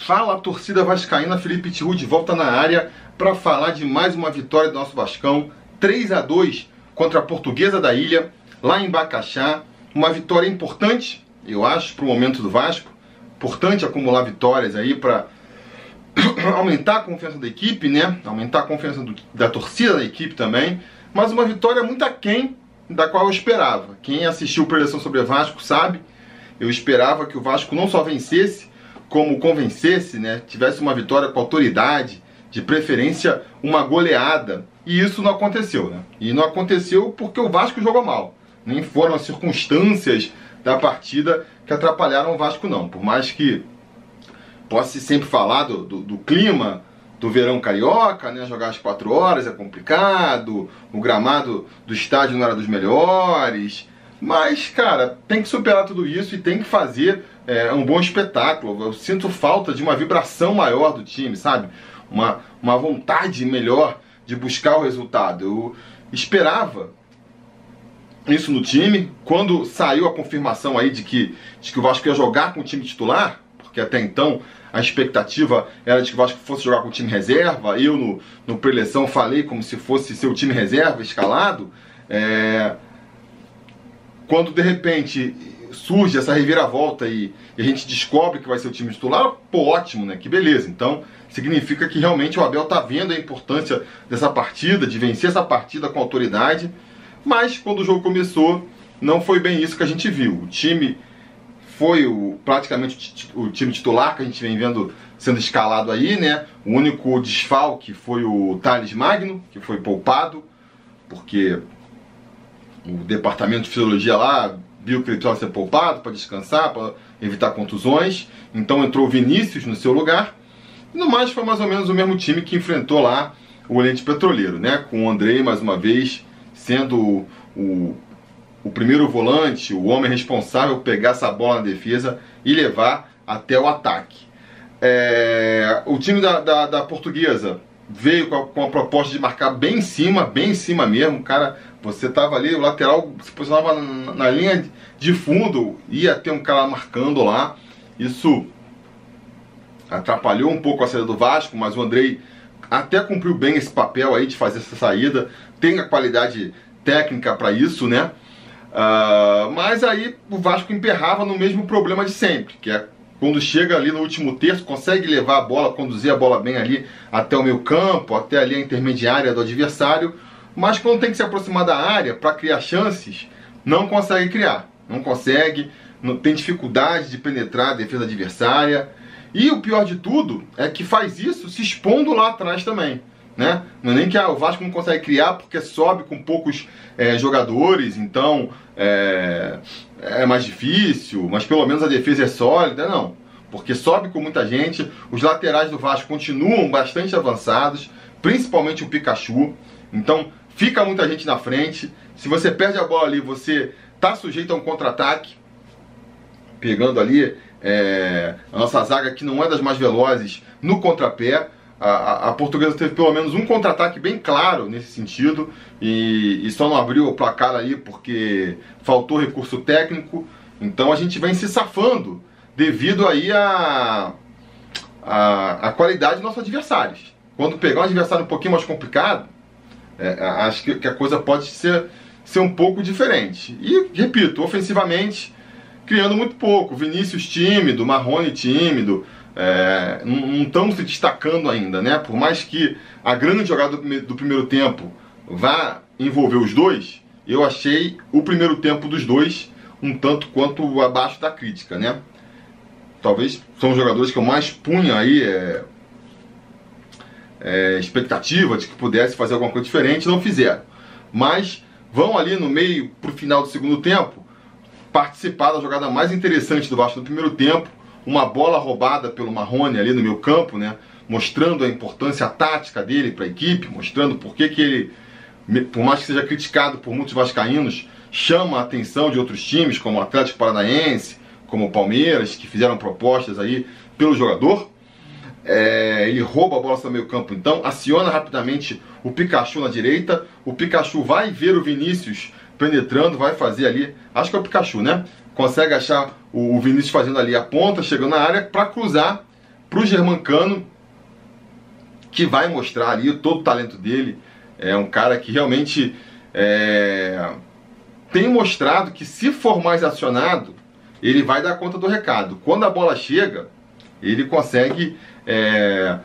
Fala torcida vascaína, Felipe Tiru de volta na área para falar de mais uma vitória do nosso Vascão, 3 a 2 contra a Portuguesa da Ilha, lá em Bacaxá. Uma vitória importante, eu acho, para o momento do Vasco. Importante acumular vitórias aí para aumentar a confiança da equipe, né? Aumentar a confiança do, da torcida da equipe também. Mas uma vitória muito aquém da qual eu esperava. Quem assistiu Preleção sobre Vasco sabe, eu esperava que o Vasco não só vencesse, como convencesse, né, tivesse uma vitória com autoridade, de preferência uma goleada. E isso não aconteceu, né? E não aconteceu porque o Vasco jogou mal. Nem foram as circunstâncias da partida que atrapalharam o Vasco, não. Por mais que possa sempre falar do, do, do clima do verão carioca, né? Jogar às quatro horas é complicado, o gramado do estádio não era dos melhores. Mas, cara, tem que superar tudo isso e tem que fazer é, um bom espetáculo. Eu sinto falta de uma vibração maior do time, sabe? Uma, uma vontade melhor de buscar o resultado. Eu esperava isso no time. Quando saiu a confirmação aí de que, de que o Vasco ia jogar com o time titular, porque até então a expectativa era de que o Vasco fosse jogar com o time reserva. Eu, no, no preleção, falei como se fosse seu time reserva escalado. É, quando de repente surge essa reviravolta e, e, a gente descobre que vai ser o time titular, pô, ótimo, né? Que beleza. Então, significa que realmente o Abel tá vendo a importância dessa partida, de vencer essa partida com autoridade. Mas quando o jogo começou, não foi bem isso que a gente viu. O time foi o, praticamente o time titular que a gente vem vendo sendo escalado aí, né? O único desfalque foi o Thales Magno, que foi poupado, porque o departamento de fisiologia lá viu que ele precisava ser poupado para descansar, para evitar contusões. Então entrou o Vinícius no seu lugar. E no mais foi mais ou menos o mesmo time que enfrentou lá o Oriente Petroleiro, né? Com o Andrei mais uma vez sendo o, o primeiro volante, o homem responsável por pegar essa bola na defesa e levar até o ataque. É, o time da, da, da portuguesa veio com a, com a, proposta de marcar bem em cima, bem em cima mesmo. Cara, você tava ali, o lateral se posicionava na, na linha de fundo, ia ter um cara marcando lá. Isso atrapalhou um pouco a saída do Vasco, mas o Andrei até cumpriu bem esse papel aí de fazer essa saída. Tem a qualidade técnica para isso, né? Uh, mas aí o Vasco emperrava no mesmo problema de sempre, que é quando chega ali no último terço, consegue levar a bola, conduzir a bola bem ali até o meio campo, até ali a intermediária do adversário, mas quando tem que se aproximar da área para criar chances, não consegue criar, não consegue, não, tem dificuldade de penetrar a defesa adversária. E o pior de tudo é que faz isso se expondo lá atrás também. Né? Não é nem que ah, o Vasco não consegue criar porque sobe com poucos é, jogadores, então é, é mais difícil, mas pelo menos a defesa é sólida. Não, porque sobe com muita gente, os laterais do Vasco continuam bastante avançados, principalmente o Pikachu. Então fica muita gente na frente. Se você perde a bola ali, você tá sujeito a um contra-ataque. Pegando ali é, a nossa zaga, que não é das mais velozes, no contrapé a, a, portuguesa teve pelo menos um contra-ataque bem claro nesse sentido e, e, só não abriu o placar ali porque faltou recurso técnico. Então a gente vem se safando devido aí a, a, a qualidade dos nossos adversários. Quando pegar um adversário um pouquinho mais complicado, é, acho que, que, a coisa pode ser, ser um pouco diferente. E, repito, ofensivamente, criando muito pouco. Vinícius tímido, Marrone tímido, é, não estão se destacando ainda, né? Por mais que a grande jogada do, do primeiro tempo vá envolver os dois, eu achei o primeiro tempo dos dois um tanto quanto abaixo da crítica, né? Talvez são os jogadores que eu mais punha aí é, é, expectativa de que pudesse fazer alguma coisa diferente, não fizeram. Mas vão ali no meio pro final do segundo tempo participar da jogada mais interessante do Vasco do primeiro tempo, uma bola roubada pelo Marrone ali no meu campo, né? Mostrando a importância tática dele para a equipe, mostrando por que ele, por mais que seja criticado por muitos vascaínos, chama a atenção de outros times, como o Atlético Paranaense, como o Palmeiras, que fizeram propostas aí pelo jogador. É, ele rouba a bola do meio campo, então aciona rapidamente o Pikachu na direita. O Pikachu vai ver o Vinícius penetrando, vai fazer ali, acho que é o Pikachu, né? consegue achar o Vinícius fazendo ali a ponta, chegando na área para cruzar para o Germancano, que vai mostrar ali todo o talento dele. É um cara que realmente é, tem mostrado que se for mais acionado, ele vai dar conta do recado. Quando a bola chega, ele consegue é,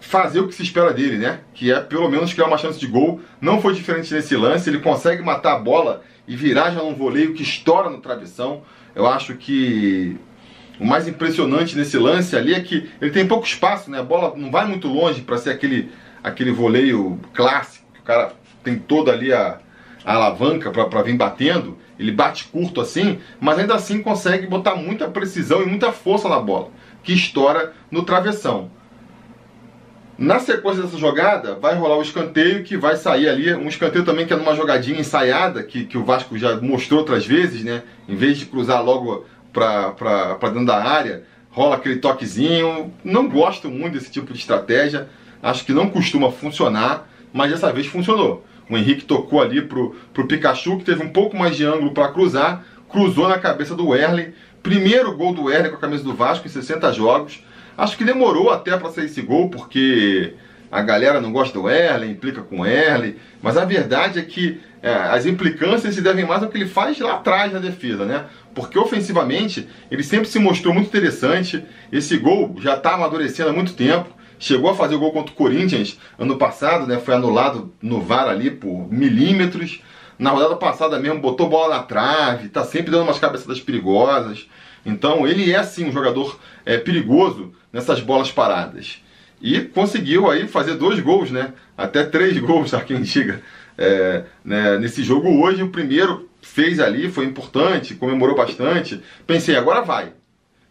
fazer o que se espera dele, né? Que é pelo menos criar uma chance de gol. Não foi diferente nesse lance, ele consegue matar a bola e virar já num voleio que estoura no travessão. Eu acho que o mais impressionante nesse lance ali é que ele tem pouco espaço, né? A bola não vai muito longe para ser aquele, aquele voleio clássico, que o cara tem toda ali a, a alavanca para vir batendo. Ele bate curto assim, mas ainda assim consegue botar muita precisão e muita força na bola, que estoura no travessão. Na sequência dessa jogada, vai rolar o escanteio que vai sair ali. Um escanteio também que é numa jogadinha ensaiada, que, que o Vasco já mostrou outras vezes, né? Em vez de cruzar logo para dentro da área, rola aquele toquezinho. Não gosto muito desse tipo de estratégia. Acho que não costuma funcionar, mas dessa vez funcionou. O Henrique tocou ali pro, pro Pikachu, que teve um pouco mais de ângulo para cruzar, cruzou na cabeça do Erle. Primeiro gol do Erle com a camisa do Vasco em 60 jogos. Acho que demorou até para sair esse gol, porque a galera não gosta do Erle, implica com o Erle, mas a verdade é que é, as implicâncias se devem mais ao que ele faz lá atrás na defesa, né? Porque ofensivamente ele sempre se mostrou muito interessante. Esse gol já está amadurecendo há muito tempo. Chegou a fazer o gol contra o Corinthians ano passado, né? Foi anulado no VAR ali por milímetros. Na rodada passada mesmo botou bola na trave, tá sempre dando umas cabeçadas perigosas. Então ele é sim um jogador é, perigoso nessas bolas paradas. E conseguiu aí fazer dois gols, né? Até três gols, há quem diga, é, né? nesse jogo hoje. O primeiro fez ali, foi importante, comemorou bastante. Pensei, agora vai.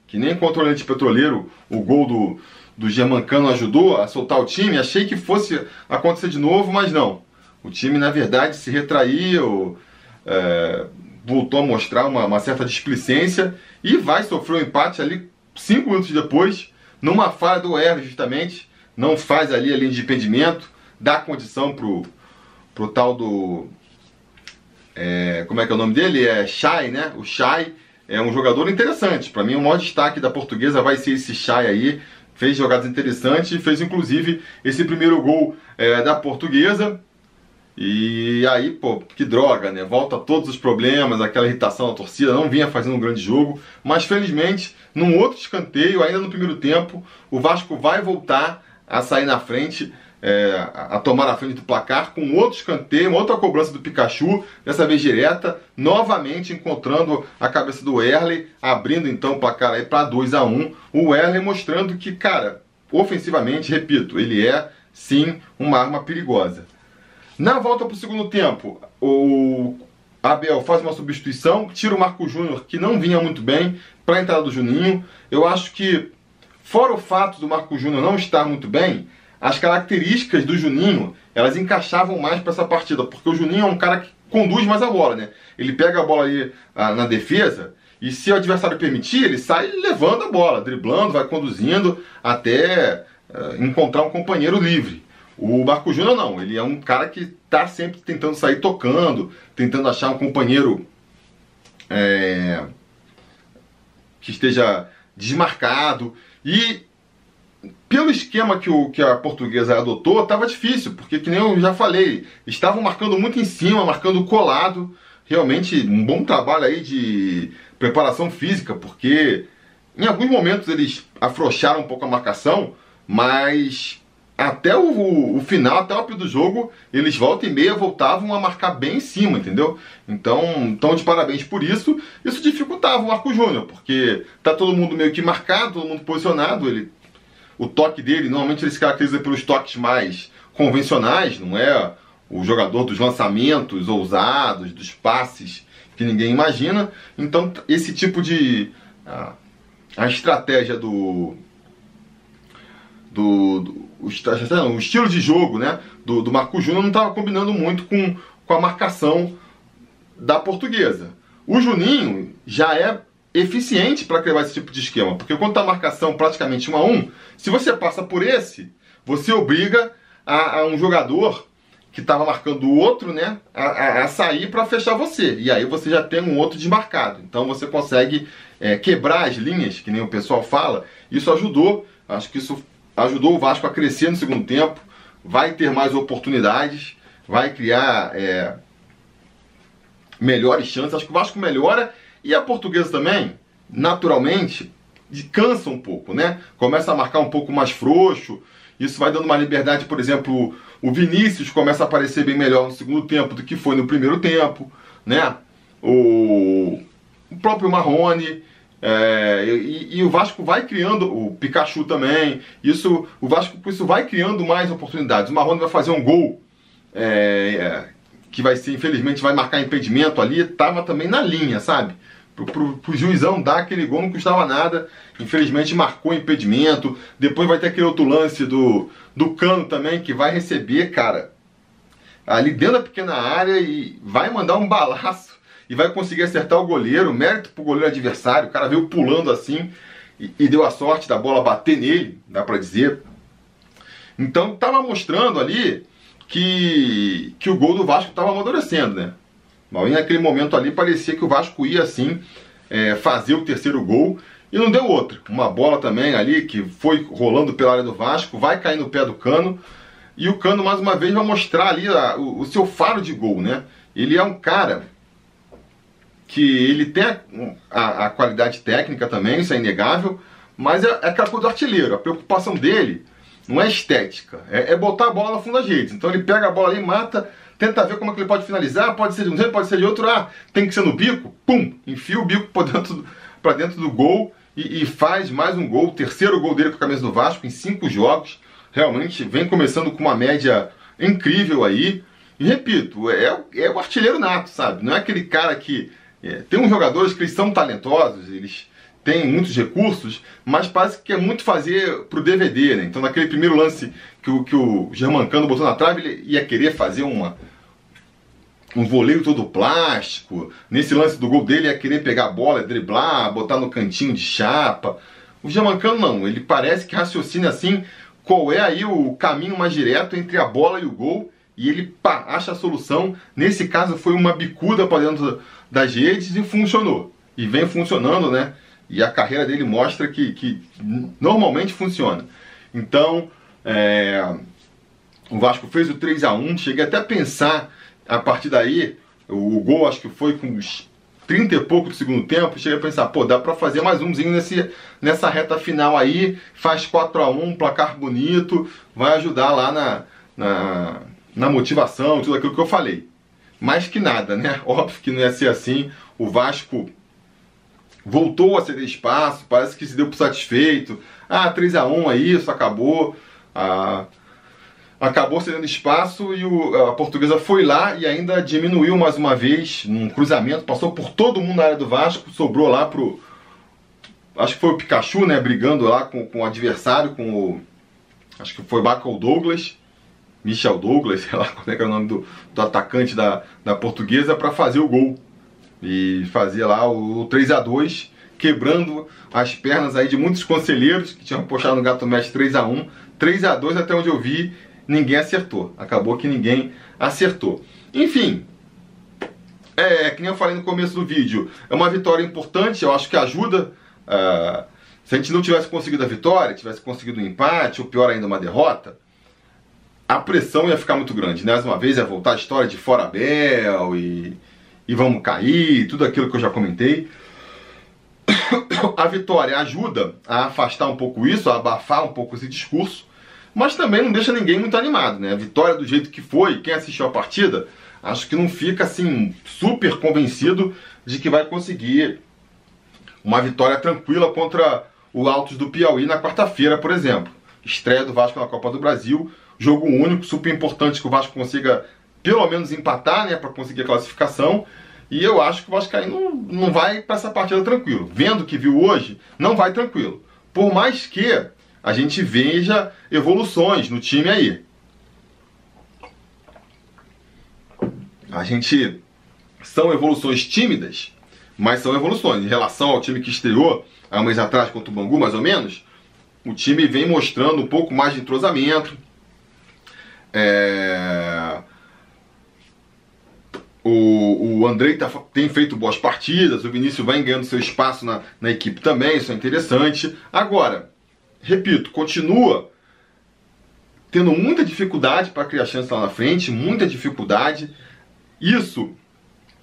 Que nem contra o Oriente Petroleiro, o gol do, do Germancano ajudou a soltar o time. Achei que fosse acontecer de novo, mas não. O time, na verdade, se retraiu, é, voltou a mostrar uma, uma certa displicência e vai sofrer um empate ali cinco minutos depois numa falha do R, justamente, não faz ali a linha de impedimento, dá condição pro, pro tal do. É, como é que é o nome dele? É Chay, né? O Chay é um jogador interessante. Para mim, o maior destaque da portuguesa vai ser esse Chay aí. Fez jogadas interessantes fez inclusive esse primeiro gol é, da portuguesa. E aí, pô, que droga, né? Volta todos os problemas, aquela irritação da torcida, não vinha fazendo um grande jogo, mas felizmente, num outro escanteio, ainda no primeiro tempo, o Vasco vai voltar a sair na frente, é, a tomar a frente do placar, com outro escanteio, uma outra cobrança do Pikachu, dessa vez direta, novamente encontrando a cabeça do Erley, abrindo então o placar aí para 2 a 1 O Erley mostrando que, cara, ofensivamente, repito, ele é sim uma arma perigosa. Na volta para o segundo tempo, o Abel faz uma substituição, tira o Marco Júnior, que não vinha muito bem, para a entrada do Juninho. Eu acho que, fora o fato do Marco Júnior não estar muito bem, as características do Juninho, elas encaixavam mais para essa partida, porque o Juninho é um cara que conduz mais a bola, né? Ele pega a bola ali ah, na defesa e se o adversário permitir, ele sai levando a bola, driblando, vai conduzindo até ah, encontrar um companheiro livre. O Marco Júnior não, ele é um cara que está sempre tentando sair tocando, tentando achar um companheiro é, que esteja desmarcado. E pelo esquema que, o, que a portuguesa adotou, estava difícil, porque que nem eu já falei, estavam marcando muito em cima, marcando colado. Realmente um bom trabalho aí de preparação física, porque em alguns momentos eles afrouxaram um pouco a marcação, mas até o, o, final, até o fim do jogo, eles volta e meia voltavam a marcar bem em cima, entendeu? Então, tão de parabéns por isso. Isso dificultava o Marco Júnior, porque tá todo mundo meio que marcado, todo mundo posicionado. Ele, o toque dele, normalmente ele se caracteriza pelos toques mais convencionais, não é o jogador dos lançamentos ousados, dos passes que ninguém imagina. Então, esse tipo de. a, a estratégia do, do, do o, o, estilo de jogo né, do, do Marco Júnior não estava combinando muito com, com a marcação da portuguesa. O Juninho já é eficiente para criar esse tipo de esquema, porque quando a marcação praticamente 1 a 1, se você passa por esse, você obriga a, a um jogador que estava marcando o outro, né, a, a, a sair para fechar você. E aí você já tem um outro desmarcado. Então você consegue é, quebrar as linhas, que nem o pessoal fala, isso ajudou. Acho que isso ajudou o Vasco a crescer no segundo tempo, vai ter mais oportunidades, vai criar é, melhores chances. Acho que o Vasco melhora e a portuguesa também, naturalmente, cansa um pouco, né? Começa a marcar um pouco mais frouxo. Isso vai dando uma liberdade, por exemplo, o Vinícius começa a aparecer bem melhor no segundo tempo do que foi no primeiro tempo, né? O, o próprio Marrone. É, e, e, o Vasco vai criando, o Pikachu também, isso, o Vasco isso vai criando mais oportunidades. O Marrone vai fazer um gol é, é, que vai ser, infelizmente, vai marcar impedimento ali, tava também na linha, sabe? Pro, pro, pro juizão dar aquele gol não custava nada, infelizmente marcou impedimento. Depois vai ter aquele outro lance do, do Cano também, que vai receber, cara, ali dentro da pequena área e vai mandar um balaço e vai conseguir acertar o goleiro, mérito pro goleiro adversário, o cara veio pulando assim e, e deu a sorte da bola bater nele, dá para dizer. Então tava mostrando ali que, que o gol do Vasco tava amadurecendo, né? Mas naquele momento ali parecia que o Vasco ia assim é, fazer o terceiro gol e não deu outro. Uma bola também ali que foi rolando pela área do Vasco, vai cair no pé do Cano e o Cano mais uma vez vai mostrar ali a, o, o seu faro de gol, né? Ele é um cara que ele tem a, a, qualidade técnica também, isso é inegável, mas é, é aquela coisa do artilheiro. A preocupação dele não é estética, é, é, botar a bola no fundo das redes. Então ele pega a bola ali, mata, tenta ver como é que ele pode finalizar, pode ser de um jeito, pode ser de outro, ah, tem que ser no bico, pum, enfia o bico para dentro, dentro do gol e, e, faz mais um gol, o terceiro gol dele com a camisa do Vasco em cinco jogos. Realmente vem começando com uma média incrível aí. E repito, é, é o artilheiro nato, sabe? Não é aquele cara que é, tem uns jogadores que eles são talentosos, eles têm muitos recursos, mas parece que é muito fazer pro DVD, né? Então naquele primeiro lance que o, que o Germancano botou na trave, ele ia querer fazer uma, um voleio todo plástico. Nesse lance do gol dele, ia querer pegar a bola, driblar, botar no cantinho de chapa. O Germancano não, ele parece que raciocina assim, qual é aí o caminho mais direto entre a bola e o gol, e ele pá, acha a solução. Nesse caso foi uma bicuda para dentro das redes e funcionou. E vem funcionando, né? E a carreira dele mostra que, que normalmente funciona. Então, é, o Vasco fez o 3 a 1 cheguei até a pensar, a partir daí, o, o gol acho que foi com uns 30 e pouco do segundo tempo, cheguei a pensar, pô, dá para fazer mais umzinho nesse, nessa reta final aí, faz 4 a 1 placar bonito, vai ajudar lá na, na, na motivação, tudo aquilo que eu falei mais que nada, né? Óbvio que não ia ser assim. O Vasco voltou a ceder espaço, parece que se deu por satisfeito. Ah, 3 a 1 é isso, acabou. Ah, acabou cedendo espaço e o, a portuguesa foi lá e ainda diminuiu mais uma vez num cruzamento, passou por todo mundo na área do Vasco, sobrou lá pro. Acho que foi o Pikachu, né? Brigando lá com, com o adversário, com o. Acho que foi Bacal Douglas. Michel Douglas, sei lá como é que é o nome do, do atacante da, da portuguesa, para fazer o gol. E fazer lá o, o 3 a 2 quebrando as pernas aí de muitos conselheiros que tinham postado no Gato Match 3 a 1 3 a 2 até onde eu vi, ninguém acertou. Acabou que ninguém acertou. Enfim, é, que nem eu falei no começo do vídeo, é uma vitória importante, eu acho que ajuda. Uh, se a gente não tivesse conseguido a vitória, tivesse conseguido um empate, ou pior ainda, uma derrota, a pressão ia ficar muito grande. Né? Mais uma vez ia voltar a história de fora Bel e, e vamos cair, tudo aquilo que eu já comentei. A vitória ajuda a afastar um pouco isso, a abafar um pouco esse discurso, mas também não deixa ninguém muito animado. Né? A vitória do jeito que foi, quem assistiu a partida, acho que não fica assim super convencido de que vai conseguir uma vitória tranquila contra o Altos do Piauí na quarta-feira, por exemplo. Estreia do Vasco na Copa do Brasil Jogo único, super importante que o Vasco consiga pelo menos empatar, né, para conseguir a classificação. E eu acho que o Vasco não, não vai para essa partida tranquilo. Vendo o que viu hoje, não vai tranquilo. Por mais que a gente veja evoluções no time aí. A gente são evoluções tímidas, mas são evoluções. Em relação ao time que estreou há um mês atrás contra o Bangu, mais ou menos, o time vem mostrando um pouco mais de entrosamento, é... o, o Andrei tá, tem feito boas partidas, o Vinícius vai ganhando seu espaço na, na equipe também, isso é interessante. Agora, repito, continua tendo muita dificuldade para criar chance lá na frente, muita dificuldade. Isso,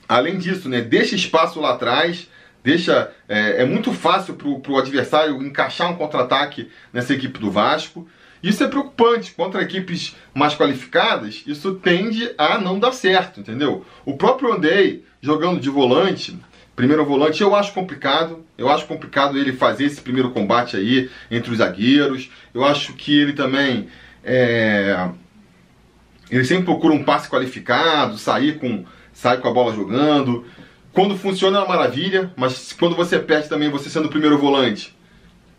além disso, né, deixa espaço lá atrás, deixa é, é muito fácil para o adversário encaixar um contra-ataque nessa equipe do Vasco. Isso é preocupante. Contra equipes mais qualificadas, isso tende a não dar certo, entendeu? O próprio Andei, jogando de volante, primeiro volante, eu acho complicado. Eu acho complicado ele fazer esse primeiro combate aí entre os zagueiros. Eu acho que ele também. É... Ele sempre procura um passe qualificado, sair com, sair com a bola jogando. Quando funciona é uma maravilha, mas quando você perde também, você sendo o primeiro volante,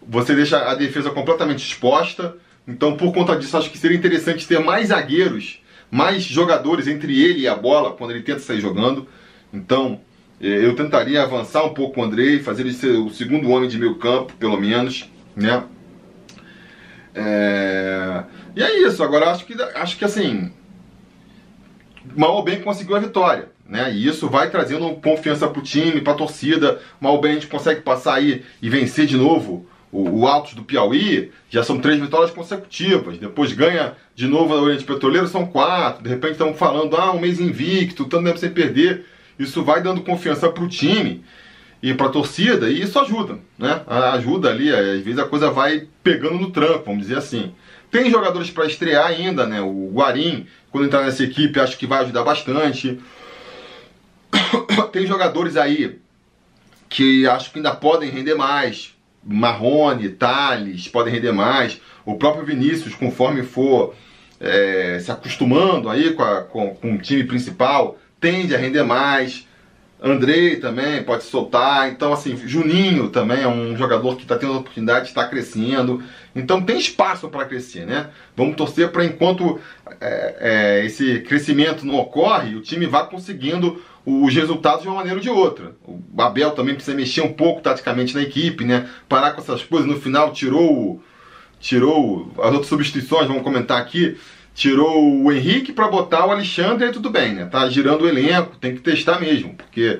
você deixa a defesa completamente exposta. Então, por conta disso, acho que seria interessante ter mais zagueiros, mais jogadores entre ele e a bola quando ele tenta sair jogando. Então, eh, eu tentaria avançar um pouco com o Andrei, fazer ele ser o segundo homem de meio campo, pelo menos, né? É... E é isso. Agora, acho que, acho que assim, mal ou bem conseguiu a vitória. Né? E isso vai trazendo confiança para o time, para a torcida. Mal ou bem a gente consegue passar aí e vencer de novo o, o Altos do Piauí, já são três vitórias consecutivas. Depois ganha de novo a Oriente Petroleiro, são quatro. De repente estamos falando, ah, um mês invicto, tanto tempo sem perder. Isso vai dando confiança para o time e para a torcida e isso ajuda, né? Ajuda ali, às vezes a coisa vai pegando no tranco, vamos dizer assim. Tem jogadores para estrear ainda, né? O Guarim, quando entrar nessa equipe, acho que vai ajudar bastante. Tem jogadores aí que acho que ainda podem render mais. Marrone, Thales podem render mais. O próprio Vinícius, conforme for é, se acostumando aí com, a, com, com o time principal, tende a render mais. Andrei também pode soltar. Então, assim, Juninho também é um jogador que está tendo oportunidade, está crescendo. Então, tem espaço para crescer, né? Vamos torcer para enquanto é, é, esse crescimento não ocorre, o time vá conseguindo os resultados de uma maneira ou de outra. O Abel também precisa mexer um pouco taticamente na equipe, né? Parar com essas coisas. No final tirou tirou as outras substituições, vamos comentar aqui. Tirou o Henrique para botar o Alexandre e tudo bem, né? Tá girando o elenco, tem que testar mesmo, porque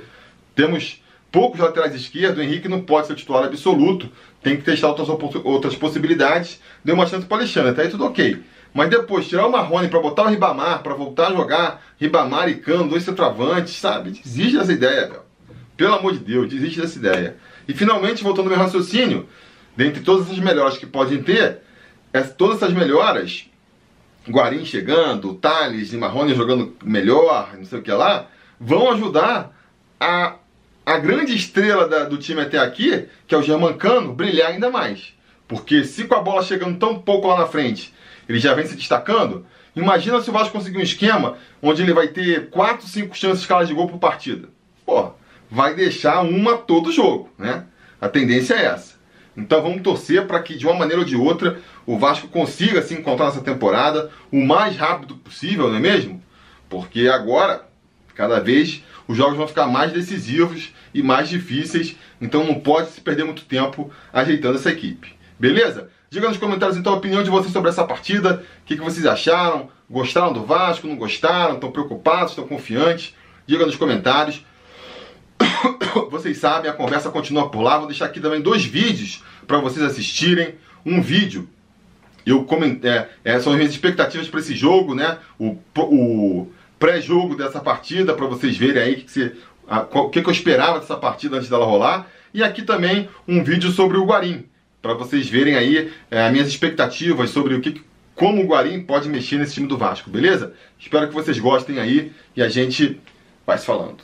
temos poucos laterais esquerdos, o Henrique não pode ser titular absoluto, tem que testar outras, outras possibilidades. Deu uma chance para Alexandre, até aí tudo ok. Mas depois, tirar o Marrone para botar o Ribamar, para voltar a jogar Ribamar e Cano, dois centroavantes, sabe? Desiste dessa ideia, velho. Pelo amor de Deus, desiste dessa ideia. E finalmente, voltando ao meu raciocínio, dentre todas essas melhoras que podem ter, todas essas melhoras, Guarim chegando, Thales e Marrone jogando melhor, não sei o que lá, vão ajudar a, a grande estrela da, do time até aqui, que é o Germancano, brilhar ainda mais. Porque se com a bola chegando tão pouco lá na frente ele já vem se destacando. Imagina se o Vasco conseguir um esquema onde ele vai ter 4, 5 chances caras de gol por partida. Pô, vai deixar uma todo jogo, né? A tendência é essa. Então vamos torcer para que de uma maneira ou de outra o Vasco consiga se encontrar nessa temporada o mais rápido possível, não é mesmo? Porque agora, cada vez, os jogos vão ficar mais decisivos e mais difíceis, então não pode se perder muito tempo ajeitando essa equipe. Beleza? Diga nos comentários então a opinião de vocês sobre essa partida. O que, que vocês acharam? Gostaram do Vasco? Não gostaram? Estão preocupados? Estão confiantes? Diga nos comentários. Vocês sabem, a conversa continua por lá. Vou deixar aqui também dois vídeos para vocês assistirem. Um vídeo, eu comentei, é, é, são as minhas expectativas para esse jogo, né? O, o pré-jogo dessa partida, para vocês verem aí que o que, que eu esperava dessa partida antes dela rolar. E aqui também um vídeo sobre o Guarim para vocês verem aí é, minhas expectativas sobre o que, como o Guarim pode mexer nesse time do Vasco, beleza? Espero que vocês gostem aí e a gente vai se falando.